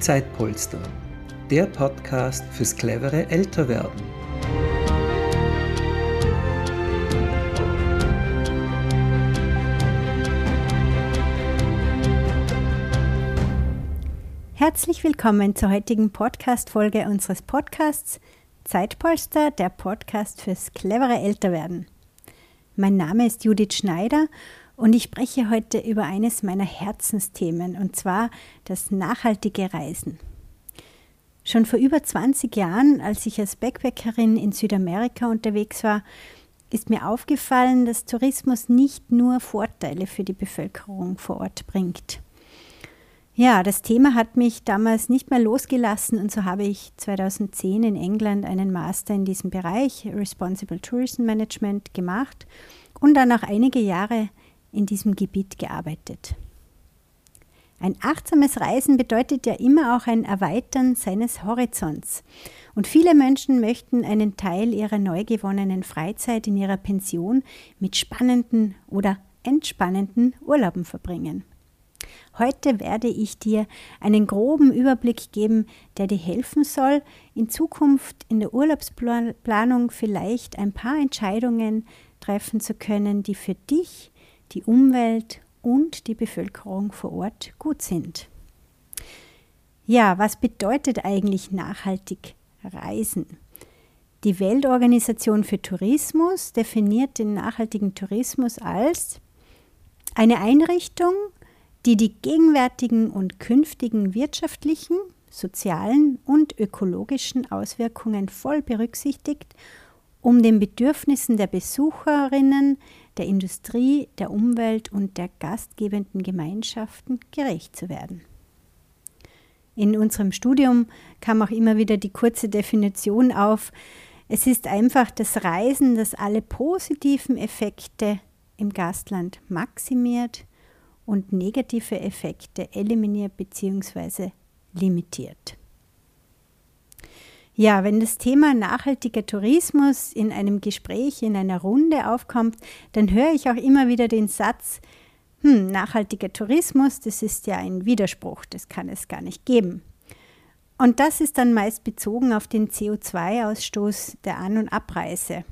Zeitpolster, der Podcast fürs clevere Älterwerden. Herzlich willkommen zur heutigen Podcast-Folge unseres Podcasts Zeitpolster, der Podcast fürs clevere Älterwerden. Mein Name ist Judith Schneider und ich spreche heute über eines meiner Herzensthemen, und zwar das nachhaltige Reisen. Schon vor über 20 Jahren, als ich als Backpackerin in Südamerika unterwegs war, ist mir aufgefallen, dass Tourismus nicht nur Vorteile für die Bevölkerung vor Ort bringt. Ja, das Thema hat mich damals nicht mehr losgelassen und so habe ich 2010 in England einen Master in diesem Bereich Responsible Tourism Management gemacht und dann auch einige Jahre in diesem Gebiet gearbeitet. Ein achtsames Reisen bedeutet ja immer auch ein Erweitern seines Horizonts. Und viele Menschen möchten einen Teil ihrer neu gewonnenen Freizeit in ihrer Pension mit spannenden oder entspannenden Urlauben verbringen. Heute werde ich dir einen groben Überblick geben, der dir helfen soll, in Zukunft in der Urlaubsplanung vielleicht ein paar Entscheidungen treffen zu können, die für dich die Umwelt und die Bevölkerung vor Ort gut sind. Ja, was bedeutet eigentlich nachhaltig Reisen? Die Weltorganisation für Tourismus definiert den nachhaltigen Tourismus als eine Einrichtung, die die gegenwärtigen und künftigen wirtschaftlichen, sozialen und ökologischen Auswirkungen voll berücksichtigt, um den Bedürfnissen der Besucherinnen der Industrie, der Umwelt und der gastgebenden Gemeinschaften gerecht zu werden. In unserem Studium kam auch immer wieder die kurze Definition auf. Es ist einfach das Reisen, das alle positiven Effekte im Gastland maximiert und negative Effekte eliminiert bzw. limitiert. Ja, wenn das Thema nachhaltiger Tourismus in einem Gespräch, in einer Runde aufkommt, dann höre ich auch immer wieder den Satz, hm, nachhaltiger Tourismus, das ist ja ein Widerspruch, das kann es gar nicht geben. Und das ist dann meist bezogen auf den CO2-Ausstoß der An- und Abreise.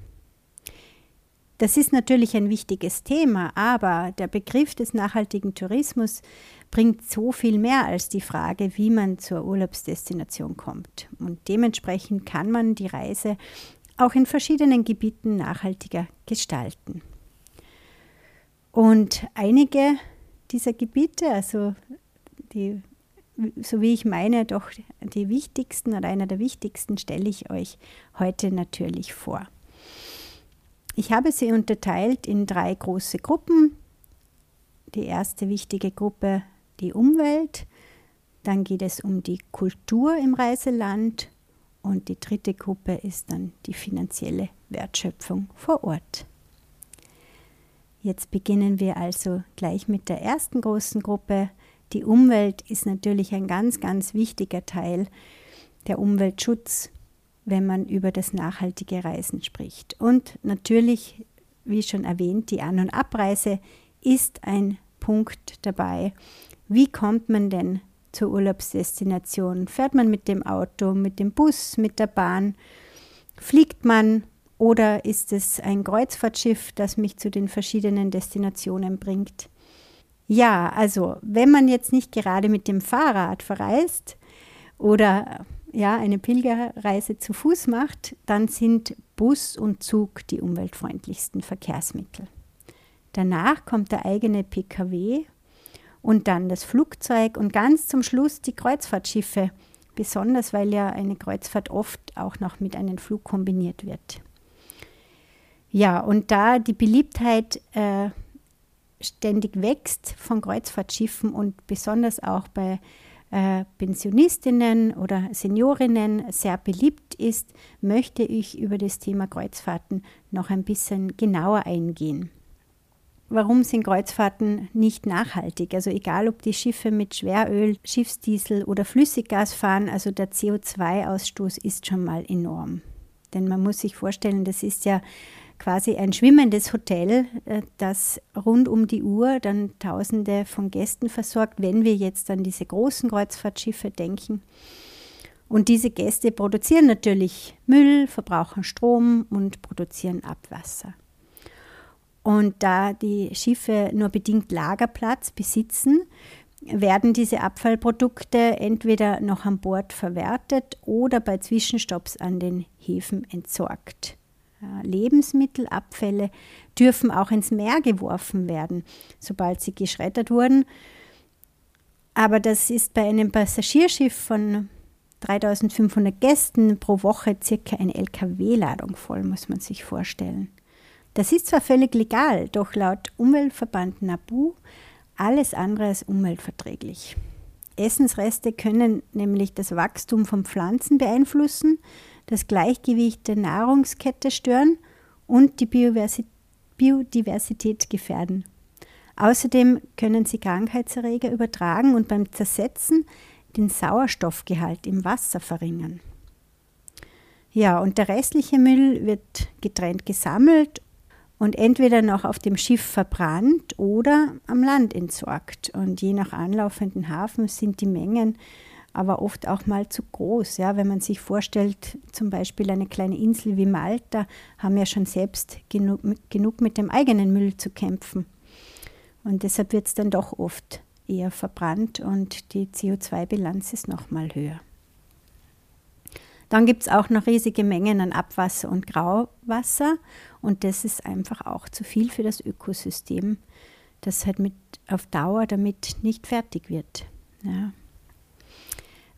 Das ist natürlich ein wichtiges Thema, aber der Begriff des nachhaltigen Tourismus bringt so viel mehr als die Frage, wie man zur Urlaubsdestination kommt. Und dementsprechend kann man die Reise auch in verschiedenen Gebieten nachhaltiger gestalten. Und einige dieser Gebiete, also die, so wie ich meine, doch die wichtigsten oder einer der wichtigsten, stelle ich euch heute natürlich vor. Ich habe sie unterteilt in drei große Gruppen. Die erste wichtige Gruppe, die Umwelt. Dann geht es um die Kultur im Reiseland. Und die dritte Gruppe ist dann die finanzielle Wertschöpfung vor Ort. Jetzt beginnen wir also gleich mit der ersten großen Gruppe. Die Umwelt ist natürlich ein ganz, ganz wichtiger Teil. Der Umweltschutz wenn man über das nachhaltige Reisen spricht. Und natürlich, wie schon erwähnt, die An- und Abreise ist ein Punkt dabei. Wie kommt man denn zur Urlaubsdestination? Fährt man mit dem Auto, mit dem Bus, mit der Bahn? Fliegt man oder ist es ein Kreuzfahrtschiff, das mich zu den verschiedenen Destinationen bringt? Ja, also wenn man jetzt nicht gerade mit dem Fahrrad verreist oder ja, eine Pilgerreise zu Fuß macht, dann sind Bus und Zug die umweltfreundlichsten Verkehrsmittel. Danach kommt der eigene Pkw und dann das Flugzeug und ganz zum Schluss die Kreuzfahrtschiffe, besonders weil ja eine Kreuzfahrt oft auch noch mit einem Flug kombiniert wird. Ja, und da die Beliebtheit äh, ständig wächst von Kreuzfahrtschiffen und besonders auch bei äh, Pensionistinnen oder Seniorinnen sehr beliebt ist, möchte ich über das Thema Kreuzfahrten noch ein bisschen genauer eingehen. Warum sind Kreuzfahrten nicht nachhaltig? Also egal, ob die Schiffe mit Schweröl, Schiffsdiesel oder Flüssiggas fahren, also der CO2-Ausstoß ist schon mal enorm. Denn man muss sich vorstellen, das ist ja quasi ein schwimmendes Hotel, äh, das rund um die Uhr dann Tausende von Gästen versorgt, wenn wir jetzt an diese großen Kreuzfahrtschiffe denken. Und diese Gäste produzieren natürlich Müll, verbrauchen Strom und produzieren Abwasser. Und da die Schiffe nur bedingt Lagerplatz besitzen, werden diese Abfallprodukte entweder noch an Bord verwertet oder bei Zwischenstopps an den Häfen entsorgt. Lebensmittelabfälle dürfen auch ins Meer geworfen werden, sobald sie geschreddert wurden. Aber das ist bei einem Passagierschiff von 3500 Gästen pro Woche circa eine LKW-Ladung voll, muss man sich vorstellen. Das ist zwar völlig legal, doch laut Umweltverband NABU alles andere als umweltverträglich. Essensreste können nämlich das Wachstum von Pflanzen beeinflussen, das Gleichgewicht der Nahrungskette stören und die Biodiversität gefährden. Außerdem können sie Krankheitserreger übertragen und beim Zersetzen den Sauerstoffgehalt im Wasser verringern. Ja, und der restliche Müll wird getrennt gesammelt und entweder noch auf dem Schiff verbrannt oder am Land entsorgt. Und je nach anlaufenden Hafen sind die Mengen aber oft auch mal zu groß. Ja, wenn man sich vorstellt, zum Beispiel eine kleine Insel wie Malta, haben ja schon selbst genug, genug mit dem eigenen Müll zu kämpfen. Und deshalb wird es dann doch oft eher verbrannt und die CO2-Bilanz ist nochmal höher. Dann gibt es auch noch riesige Mengen an Abwasser und Grauwasser und das ist einfach auch zu viel für das Ökosystem, das halt mit auf Dauer damit nicht fertig wird. Ja.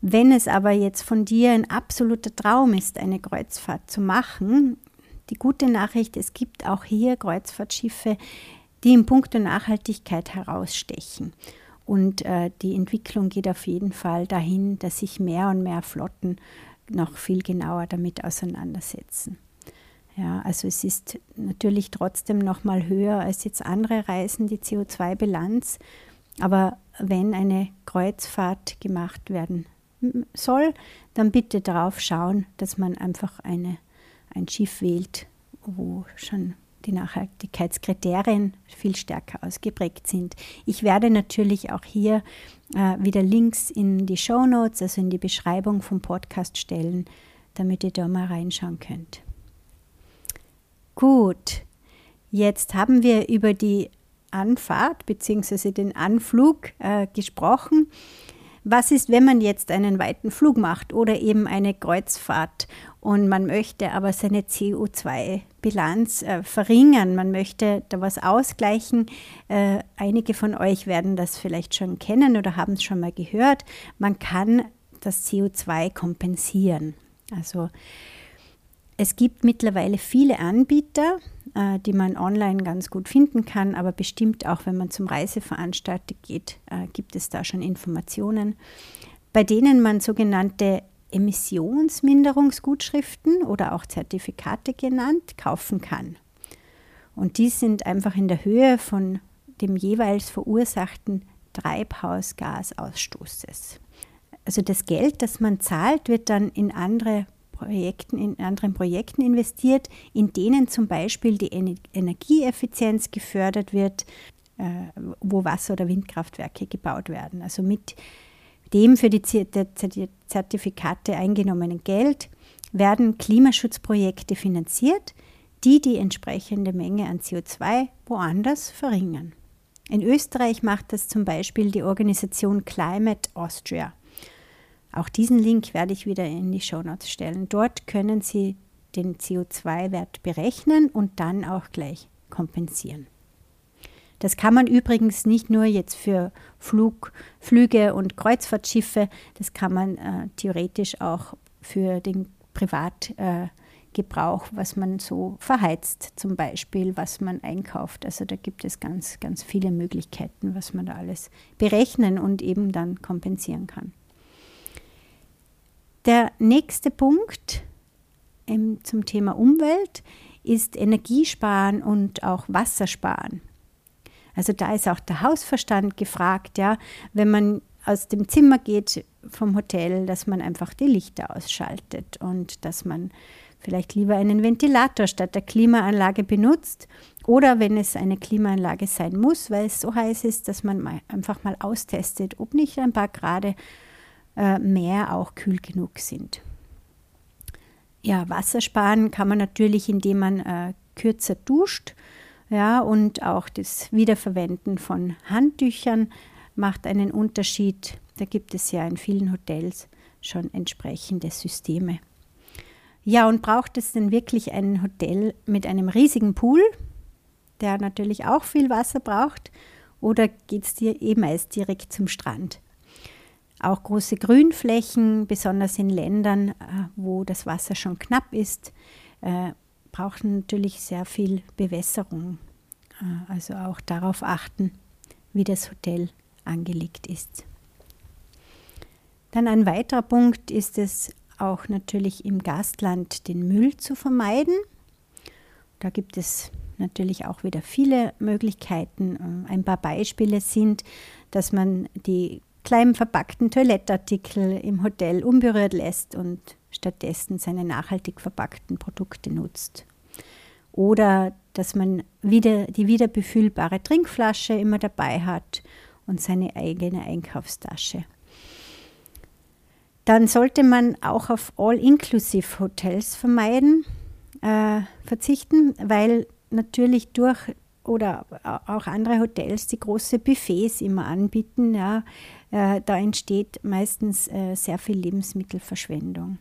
Wenn es aber jetzt von dir ein absoluter Traum ist, eine Kreuzfahrt zu machen, die gute Nachricht, es gibt auch hier Kreuzfahrtschiffe, die in puncto Nachhaltigkeit herausstechen. Und äh, die Entwicklung geht auf jeden Fall dahin, dass sich mehr und mehr Flotten noch viel genauer damit auseinandersetzen. Ja, also es ist natürlich trotzdem noch mal höher als jetzt andere Reisen, die CO2-Bilanz. Aber wenn eine Kreuzfahrt gemacht werden soll, dann bitte darauf schauen, dass man einfach eine, ein Schiff wählt, wo schon die Nachhaltigkeitskriterien viel stärker ausgeprägt sind. Ich werde natürlich auch hier äh, wieder Links in die Show Notes, also in die Beschreibung vom Podcast stellen, damit ihr da mal reinschauen könnt. Gut, jetzt haben wir über die Anfahrt bzw. den Anflug äh, gesprochen. Was ist, wenn man jetzt einen weiten Flug macht oder eben eine Kreuzfahrt und man möchte aber seine CO2-Bilanz äh, verringern, man möchte da was ausgleichen? Äh, einige von euch werden das vielleicht schon kennen oder haben es schon mal gehört. Man kann das CO2 kompensieren. Also es gibt mittlerweile viele Anbieter, äh, die man online ganz gut finden kann, aber bestimmt auch, wenn man zum Reiseveranstalter geht, äh, gibt es da schon Informationen, bei denen man sogenannte Emissionsminderungsgutschriften oder auch Zertifikate genannt kaufen kann. Und die sind einfach in der Höhe von dem jeweils verursachten Treibhausgasausstoßes. Also das Geld, das man zahlt, wird dann in andere Projekten, in anderen Projekten investiert, in denen zum Beispiel die Energieeffizienz gefördert wird, äh, wo Wasser- oder Windkraftwerke gebaut werden. Also mit dem für die Zertifikate eingenommenen Geld werden Klimaschutzprojekte finanziert, die die entsprechende Menge an CO2 woanders verringern. In Österreich macht das zum Beispiel die Organisation Climate Austria. Auch diesen Link werde ich wieder in die Show Notes stellen. Dort können Sie den CO2-Wert berechnen und dann auch gleich kompensieren. Das kann man übrigens nicht nur jetzt für Flug, Flüge und Kreuzfahrtschiffe, das kann man äh, theoretisch auch für den Privatgebrauch, äh, was man so verheizt, zum Beispiel, was man einkauft. Also da gibt es ganz, ganz viele Möglichkeiten, was man da alles berechnen und eben dann kompensieren kann. Der nächste Punkt ähm, zum Thema Umwelt ist Energiesparen und auch Wassersparen. Also da ist auch der Hausverstand gefragt, ja, wenn man aus dem Zimmer geht vom Hotel, dass man einfach die Lichter ausschaltet und dass man vielleicht lieber einen Ventilator statt der Klimaanlage benutzt oder wenn es eine Klimaanlage sein muss, weil es so heiß ist, dass man mal einfach mal austestet, ob nicht ein paar Grad äh, mehr auch kühl genug sind. Ja, Wasser sparen kann man natürlich, indem man äh, kürzer duscht. Ja, und auch das Wiederverwenden von Handtüchern macht einen Unterschied. Da gibt es ja in vielen Hotels schon entsprechende Systeme. Ja, und braucht es denn wirklich ein Hotel mit einem riesigen Pool, der natürlich auch viel Wasser braucht, oder geht es dir eben meist direkt zum Strand? Auch große Grünflächen, besonders in Ländern, äh, wo das Wasser schon knapp ist, äh, brauchen natürlich sehr viel Bewässerung. Äh, also auch darauf achten, wie das Hotel angelegt ist. Dann ein weiterer Punkt ist es auch natürlich im Gastland den Müll zu vermeiden. Da gibt es natürlich auch wieder viele Möglichkeiten. Ein paar Beispiele sind, dass man die kleinen verpackten Toilettartikel im Hotel unberührt lässt und stattdessen seine nachhaltig verpackten Produkte nutzt. Oder dass man wieder die wiederbefüllbare Trinkflasche immer dabei hat und seine eigene Einkaufstasche. Dann sollte man auch auf All-Inclusive-Hotels vermeiden, äh, verzichten, weil natürlich durch oder auch andere Hotels, die große Buffets immer anbieten, ja, äh, da entsteht meistens äh, sehr viel Lebensmittelverschwendung.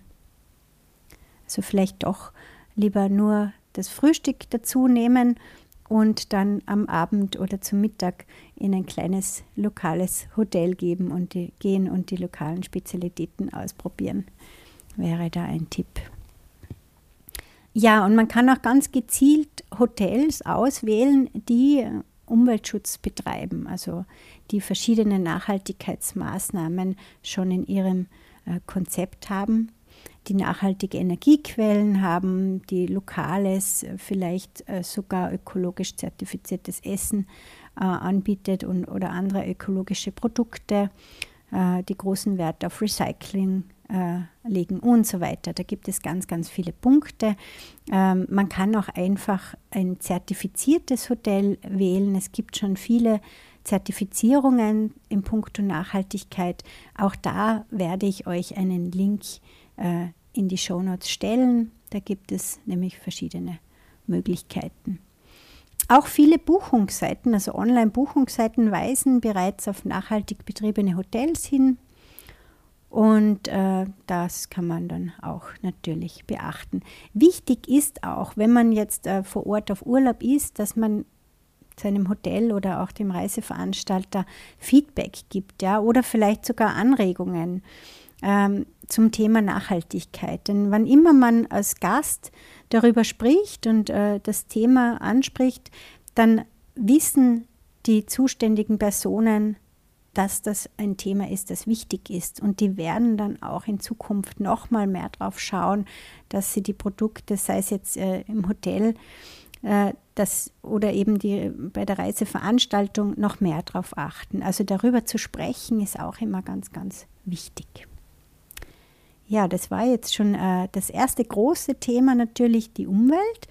Also vielleicht doch lieber nur das Frühstück dazu nehmen und dann am Abend oder zum Mittag in ein kleines lokales Hotel geben und die, gehen und die lokalen Spezialitäten ausprobieren. Wäre da ein Tipp. Ja, und man kann auch ganz gezielt Hotels auswählen, die Umweltschutz betreiben, also die verschiedene Nachhaltigkeitsmaßnahmen schon in ihrem äh, Konzept haben, die nachhaltige Energiequellen haben, die lokales, äh, vielleicht äh, sogar ökologisch zertifiziertes Essen anbietet und, oder andere ökologische Produkte, die großen Wert auf Recycling legen und so weiter. Da gibt es ganz, ganz viele Punkte. Ähm, man kann auch einfach ein zertifiziertes Hotel wählen. Es gibt schon viele Zertifizierungen im Punkto Nachhaltigkeit. Auch da werde ich euch einen Link äh, in die Shownotes stellen. Da gibt es nämlich verschiedene Möglichkeiten. Auch viele Buchungsseiten, also Online-Buchungsseiten, weisen bereits auf nachhaltig betriebene Hotels hin. Und äh, das kann man dann auch natürlich beachten. Wichtig ist auch, wenn man jetzt äh, vor Ort auf Urlaub ist, dass man seinem Hotel oder auch dem Reiseveranstalter Feedback gibt, ja, oder vielleicht sogar Anregungen ähm, zum Thema Nachhaltigkeit. Denn wann immer man als Gast darüber spricht und äh, das Thema anspricht, dann wissen die zuständigen Personen, dass das ein Thema ist, das wichtig ist. Und die werden dann auch in Zukunft noch mal mehr darauf schauen, dass sie die Produkte, sei es jetzt äh, im Hotel äh, das, oder eben die, bei der Reiseveranstaltung, noch mehr darauf achten. Also darüber zu sprechen ist auch immer ganz, ganz wichtig. Ja, das war jetzt schon äh, das erste große Thema natürlich, die Umwelt.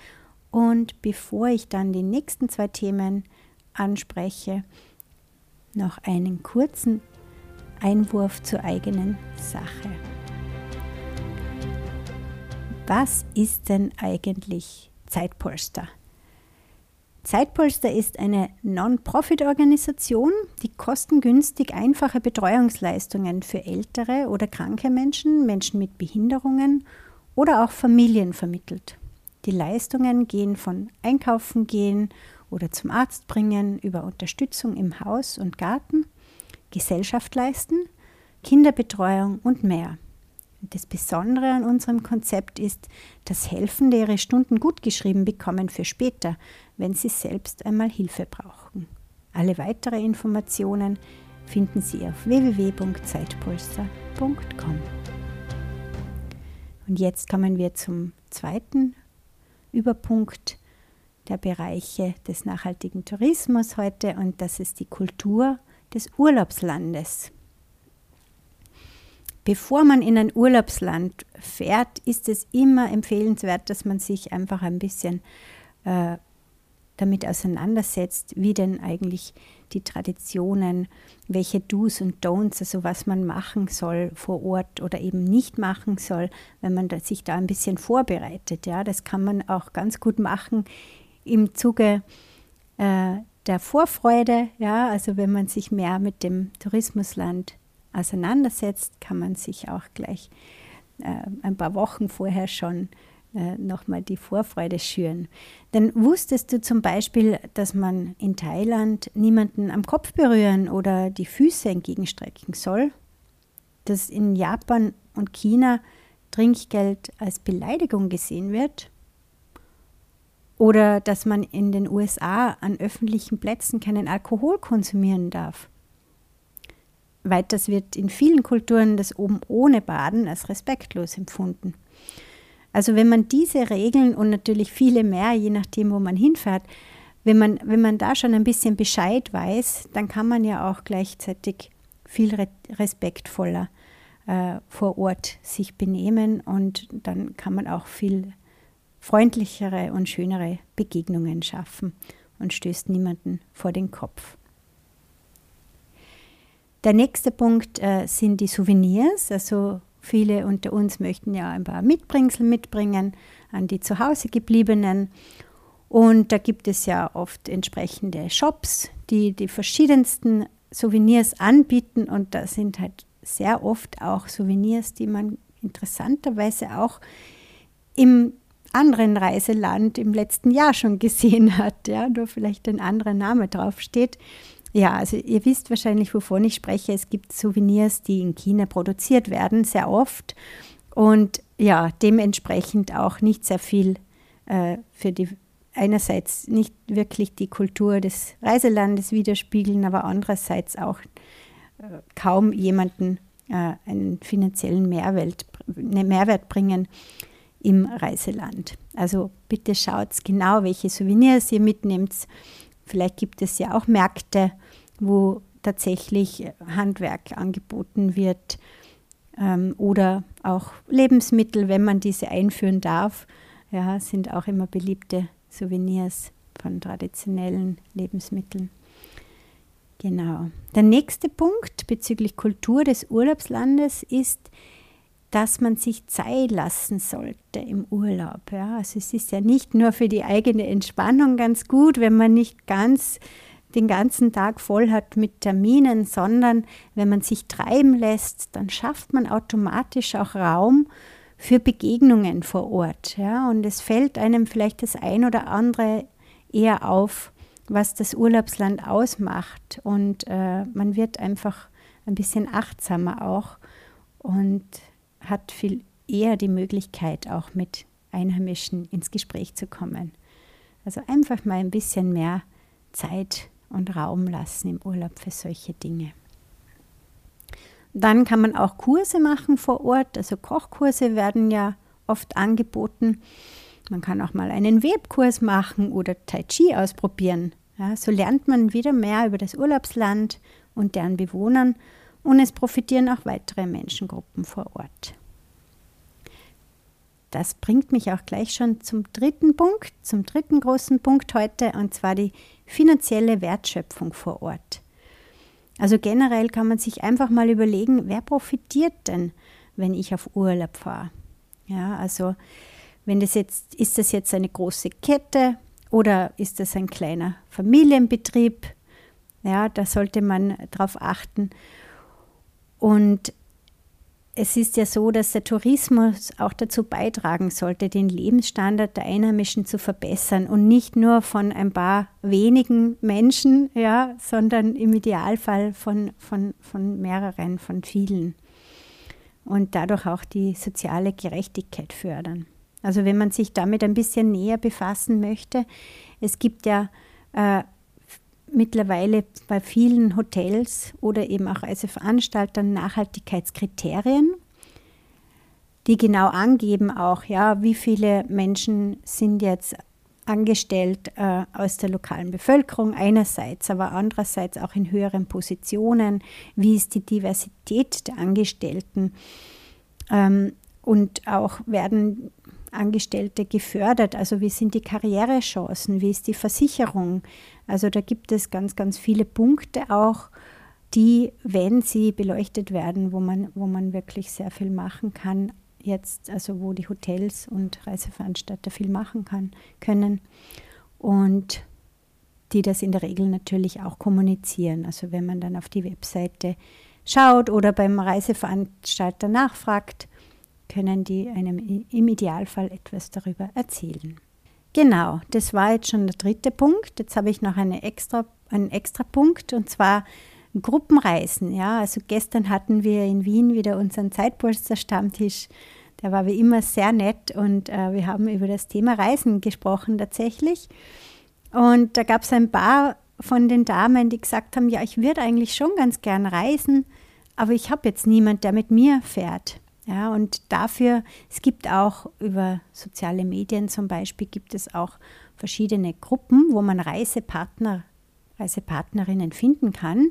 Und bevor ich dann die nächsten zwei Themen anspreche, noch einen kurzen Einwurf zur eigenen Sache. Was ist denn eigentlich Zeitpolster? Zeitpolster ist eine Non-Profit-Organisation, die kostengünstig einfache Betreuungsleistungen für ältere oder kranke Menschen, Menschen mit Behinderungen oder auch Familien vermittelt. Die Leistungen gehen von Einkaufen gehen oder zum Arzt bringen, über Unterstützung im Haus und Garten, Gesellschaft leisten, Kinderbetreuung und mehr. das Besondere an unserem Konzept ist, dass Helfende ihre Stunden gut geschrieben bekommen für später, wenn sie selbst einmal Hilfe brauchen. Alle weitere Informationen finden Sie auf www.zeitpolster.com. Und jetzt kommen wir zum zweiten Überpunkt der Bereiche des nachhaltigen Tourismus heute und das ist die Kultur des Urlaubslandes. bevor man in ein Urlaubsland fährt, ist es immer empfehlenswert, dass man sich einfach ein bisschen äh, damit auseinandersetzt, wie denn eigentlich die Traditionen, welche Do's und Don'ts, also was man machen soll vor Ort oder eben nicht machen soll, wenn man sich da ein bisschen vorbereitet. Ja, das kann man auch ganz gut machen im Zuge äh, der Vorfreude. Ja, also wenn man sich mehr mit dem Tourismusland auseinandersetzt, kann man sich auch gleich äh, ein paar Wochen vorher schon äh, nochmal die Vorfreude schüren. Denn wusstest du zum Beispiel, dass man in Thailand niemanden am Kopf berühren oder die Füße entgegenstrecken soll? Dass in Japan und China Trinkgeld als Beleidigung gesehen wird? Oder dass man in den USA an öffentlichen Plätzen keinen Alkohol konsumieren darf? Weiters wird in vielen Kulturen das oben ohne Baden als respektlos empfunden. Also wenn man diese Regeln und natürlich viele mehr, je nachdem, wo man hinfährt, wenn man, wenn man da schon ein bisschen Bescheid weiß, dann kann man ja auch gleichzeitig viel respektvoller äh, vor Ort sich benehmen und dann kann man auch viel freundlichere und schönere Begegnungen schaffen und stößt niemanden vor den Kopf. Der nächste Punkt äh, sind die Souvenirs, also Viele unter uns möchten ja ein paar Mitbringsel mitbringen an die zu Hause gebliebenen. Und da gibt es ja oft entsprechende Shops, die die verschiedensten Souvenirs anbieten. Und da sind halt sehr oft auch Souvenirs, die man interessanterweise auch im anderen Reiseland im letzten Jahr schon gesehen hat, ja, nur vielleicht ein anderer Name draufsteht. Ja, also ihr wisst wahrscheinlich, wovon ich spreche. Es gibt Souvenirs, die in China produziert werden, sehr oft. Und ja, dementsprechend auch nicht sehr viel äh, für die, einerseits nicht wirklich die Kultur des Reiselandes widerspiegeln, aber andererseits auch äh, kaum jemanden äh, einen finanziellen Mehrwert, ne, Mehrwert bringen im Reiseland. Also bitte schaut genau, welche Souvenirs ihr mitnehmt Vielleicht gibt es ja auch Märkte, wo tatsächlich Handwerk angeboten wird ähm, oder auch Lebensmittel, wenn man diese einführen darf. Ja, sind auch immer beliebte Souvenirs von traditionellen Lebensmitteln. Genau. Der nächste Punkt bezüglich Kultur des Urlaubslandes ist, dass man sich Zeit lassen sollte im Urlaub. Ja. Also es ist ja nicht nur für die eigene Entspannung ganz gut, wenn man nicht ganz den ganzen Tag voll hat mit Terminen, sondern wenn man sich treiben lässt, dann schafft man automatisch auch Raum für Begegnungen vor Ort. Ja. Und es fällt einem vielleicht das ein oder andere eher auf, was das Urlaubsland ausmacht. Und äh, man wird einfach ein bisschen achtsamer auch. Und hat viel eher die Möglichkeit, auch mit Einheimischen ins Gespräch zu kommen. Also einfach mal ein bisschen mehr Zeit und Raum lassen im Urlaub für solche Dinge. Dann kann man auch Kurse machen vor Ort. Also Kochkurse werden ja oft angeboten. Man kann auch mal einen Webkurs machen oder Tai Chi ausprobieren. Ja, so lernt man wieder mehr über das Urlaubsland und deren Bewohnern und es profitieren auch weitere Menschengruppen vor Ort. Das bringt mich auch gleich schon zum dritten Punkt, zum dritten großen Punkt heute, und zwar die finanzielle Wertschöpfung vor Ort. Also generell kann man sich einfach mal überlegen, wer profitiert denn, wenn ich auf Urlaub fahre? Ja, also wenn das jetzt, ist das jetzt eine große Kette oder ist das ein kleiner Familienbetrieb? Ja, da sollte man darauf achten. Und es ist ja so, dass der Tourismus auch dazu beitragen sollte, den Lebensstandard der Einheimischen zu verbessern und nicht nur von ein paar wenigen Menschen, ja, sondern im Idealfall von, von, von mehreren, von vielen. Und dadurch auch die soziale Gerechtigkeit fördern. Also wenn man sich damit ein bisschen näher befassen möchte, es gibt ja äh, mittlerweile bei vielen Hotels oder eben auch Reiseveranstaltern Nachhaltigkeitskriterien, die genau angeben auch, ja, wie viele Menschen sind jetzt angestellt äh, aus der lokalen Bevölkerung einerseits, aber andererseits auch in höheren Positionen. Wie ist die Diversität der Angestellten? Ähm, und auch werden Angestellte gefördert? Also wie sind die Karrierechancen? Wie ist die Versicherung? Also da gibt es ganz, ganz viele Punkte auch, die, wenn sie beleuchtet werden, wo man, wo man wirklich sehr viel machen kann, jetzt, also wo die Hotels und Reiseveranstalter viel machen kann, können. Und die das in der Regel natürlich auch kommunizieren. Also wenn man dann auf die Webseite schaut oder beim Reiseveranstalter nachfragt, können die einem im Idealfall etwas darüber erzählen. Genau, das war jetzt schon der dritte Punkt. Jetzt habe ich noch eine extra, einen extra Punkt und zwar Gruppenreisen. Ja, also gestern hatten wir in Wien wieder unseren Zeitpolster-Stammtisch. Der war wie immer sehr nett und äh, wir haben über das Thema Reisen gesprochen tatsächlich. Und da gab es ein paar von den Damen, die gesagt haben, ja, ich würde eigentlich schon ganz gern reisen, aber ich habe jetzt niemand, der mit mir fährt. Ja, und dafür, es gibt auch über soziale Medien zum Beispiel, gibt es auch verschiedene Gruppen, wo man Reisepartner, Reisepartnerinnen finden kann.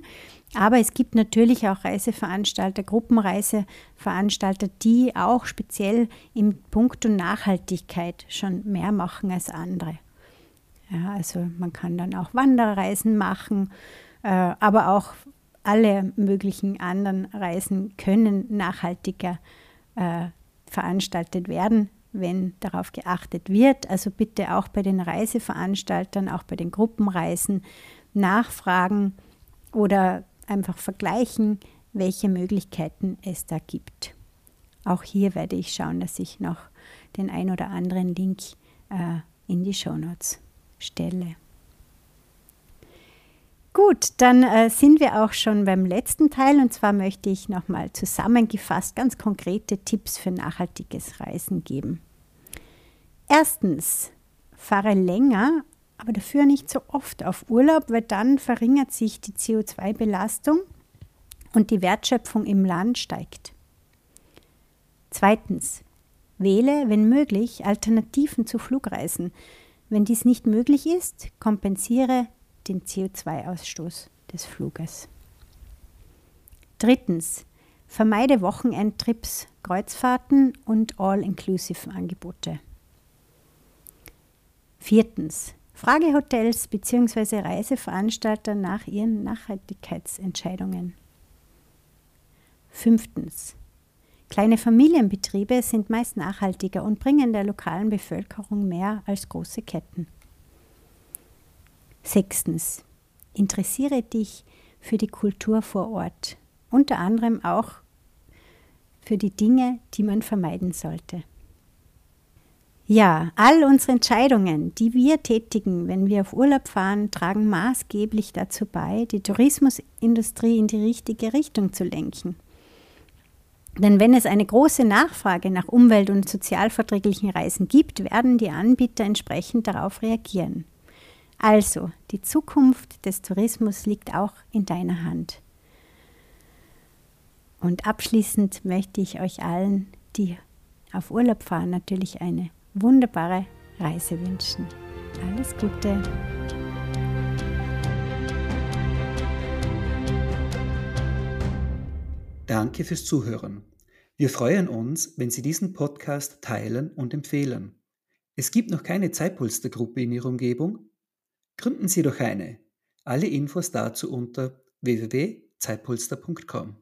Aber es gibt natürlich auch Reiseveranstalter, Gruppenreiseveranstalter, die auch speziell im Punkt Nachhaltigkeit schon mehr machen als andere. Ja, also man kann dann auch Wanderreisen machen, äh, aber auch alle möglichen anderen Reisen können nachhaltiger äh, veranstaltet werden, wenn darauf geachtet wird. Also bitte auch bei den Reiseveranstaltern, auch bei den Gruppenreisen nachfragen oder einfach vergleichen, welche Möglichkeiten es da gibt. Auch hier werde ich schauen, dass ich noch den ein oder anderen Link äh, in die Shownotes stelle. Gut, dann äh, sind wir auch schon beim letzten Teil und zwar möchte ich nochmal zusammengefasst ganz konkrete Tipps für nachhaltiges Reisen geben. Erstens, fahre länger, aber dafür nicht so oft auf Urlaub, weil dann verringert sich die CO2-Belastung und die Wertschöpfung im Land steigt. Zweitens, wähle, wenn möglich, Alternativen zu Flugreisen. Wenn dies nicht möglich ist, kompensiere den CO2-Ausstoß des Fluges. Drittens. Vermeide Wochenendtrips, Kreuzfahrten und All-Inclusive-Angebote. Viertens. Frage Hotels bzw. Reiseveranstalter nach ihren Nachhaltigkeitsentscheidungen. Fünftens. Kleine Familienbetriebe sind meist nachhaltiger und bringen der lokalen Bevölkerung mehr als große Ketten. Sechstens, interessiere dich für die Kultur vor Ort, unter anderem auch für die Dinge, die man vermeiden sollte. Ja, all unsere Entscheidungen, die wir tätigen, wenn wir auf Urlaub fahren, tragen maßgeblich dazu bei, die Tourismusindustrie in die richtige Richtung zu lenken. Denn wenn es eine große Nachfrage nach umwelt- und sozialverträglichen Reisen gibt, werden die Anbieter entsprechend darauf reagieren. Also, die Zukunft des Tourismus liegt auch in deiner Hand. Und abschließend möchte ich euch allen, die auf Urlaub fahren, natürlich eine wunderbare Reise wünschen. Alles Gute! Danke fürs Zuhören. Wir freuen uns, wenn Sie diesen Podcast teilen und empfehlen. Es gibt noch keine Zeitpolstergruppe in Ihrer Umgebung? Gründen Sie doch eine. Alle Infos dazu unter www.zeitpolster.com.